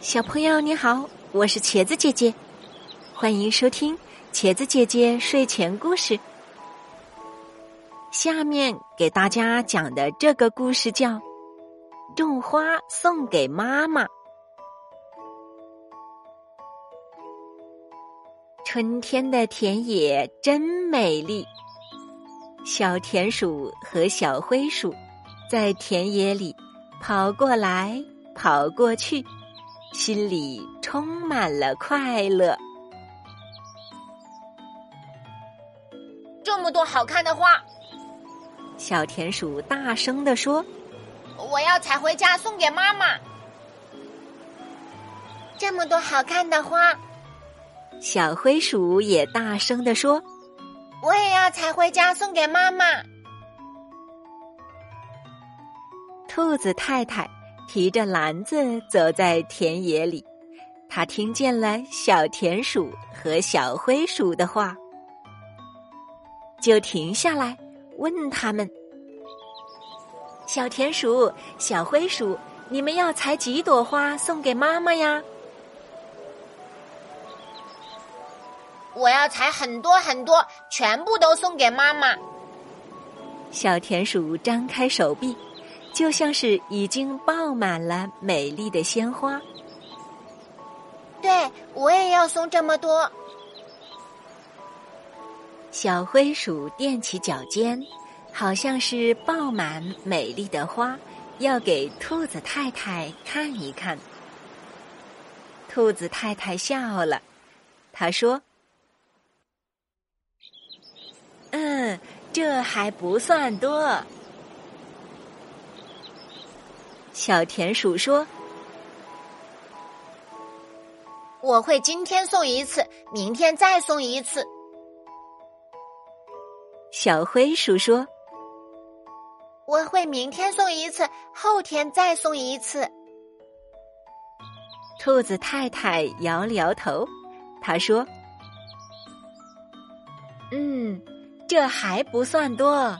小朋友你好，我是茄子姐姐，欢迎收听茄子姐姐睡前故事。下面给大家讲的这个故事叫《种花送给妈妈》。春天的田野真美丽，小田鼠和小灰鼠在田野里跑过来跑过去。心里充满了快乐。这么多好看的花，小田鼠大声地说：“我要采回家送给妈妈。”这么多好看的花，小灰鼠也大声地说：“我也要采回家送给妈妈。”兔子太太。提着篮子走在田野里，他听见了小田鼠和小灰鼠的话，就停下来问他们：“小田鼠、小灰鼠，你们要采几朵花送给妈妈呀？”“我要采很多很多，全部都送给妈妈。”小田鼠张开手臂。就像是已经爆满了美丽的鲜花。对，我也要送这么多。小灰鼠踮起脚尖，好像是爆满美丽的花，要给兔子太太看一看。兔子太太笑了，她说：“嗯，这还不算多。”小田鼠说：“我会今天送一次，明天再送一次。”小灰鼠说：“我会明天送一次，后天再送一次。”兔子太太摇了摇头，他说：“嗯，这还不算多。”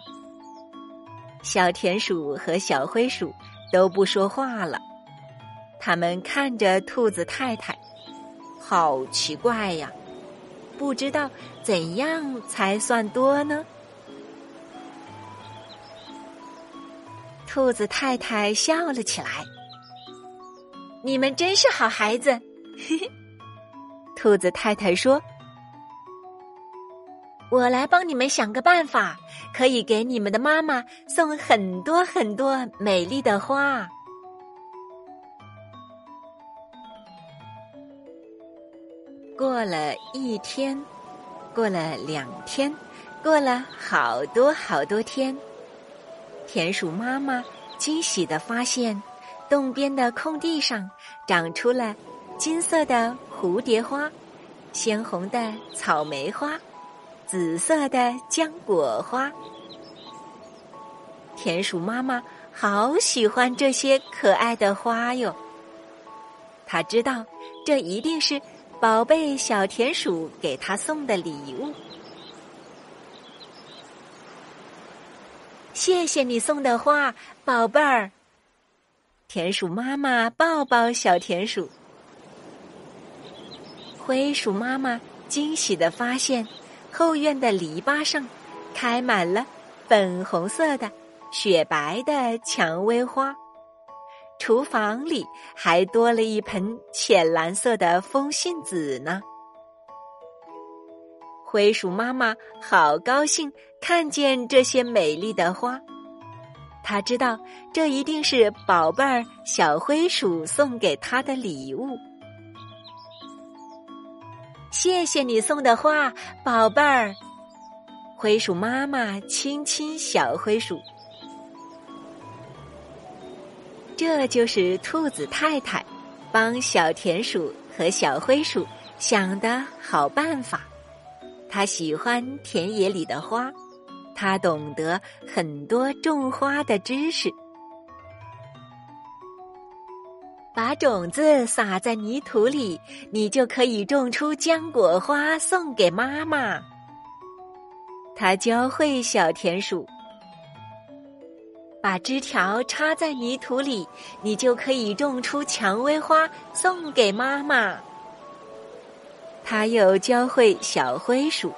小田鼠和小灰鼠。都不说话了，他们看着兔子太太，好奇怪呀！不知道怎样才算多呢？兔子太太笑了起来：“你们真是好孩子。”嘿嘿，兔子太太说：“我来帮你们想个办法。”可以给你们的妈妈送很多很多美丽的花。过了一天，过了两天，过了好多好多天，田鼠妈妈惊喜的发现，洞边的空地上长出了金色的蝴蝶花，鲜红的草莓花。紫色的浆果花，田鼠妈妈好喜欢这些可爱的花哟。他知道，这一定是宝贝小田鼠给他送的礼物。谢谢你送的花，宝贝儿。田鼠妈妈抱抱小田鼠，灰鼠妈妈惊喜的发现。后院的篱笆上，开满了粉红色的、雪白的蔷薇花。厨房里还多了一盆浅蓝色的风信子呢。灰鼠妈妈好高兴看见这些美丽的花，她知道这一定是宝贝儿小灰鼠送给她的礼物。谢谢你送的花，宝贝儿。灰鼠妈妈亲亲小灰鼠。这就是兔子太太帮小田鼠和小灰鼠想的好办法。他喜欢田野里的花，他懂得很多种花的知识。把种子撒在泥土里，你就可以种出浆果花，送给妈妈。他教会小田鼠。把枝条插在泥土里，你就可以种出蔷薇花，送给妈妈。他又教会小灰鼠，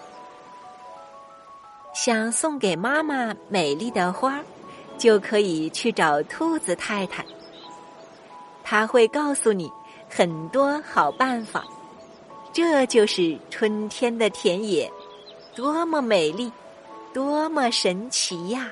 想送给妈妈美丽的花，就可以去找兔子太太。他会告诉你很多好办法。这就是春天的田野，多么美丽，多么神奇呀！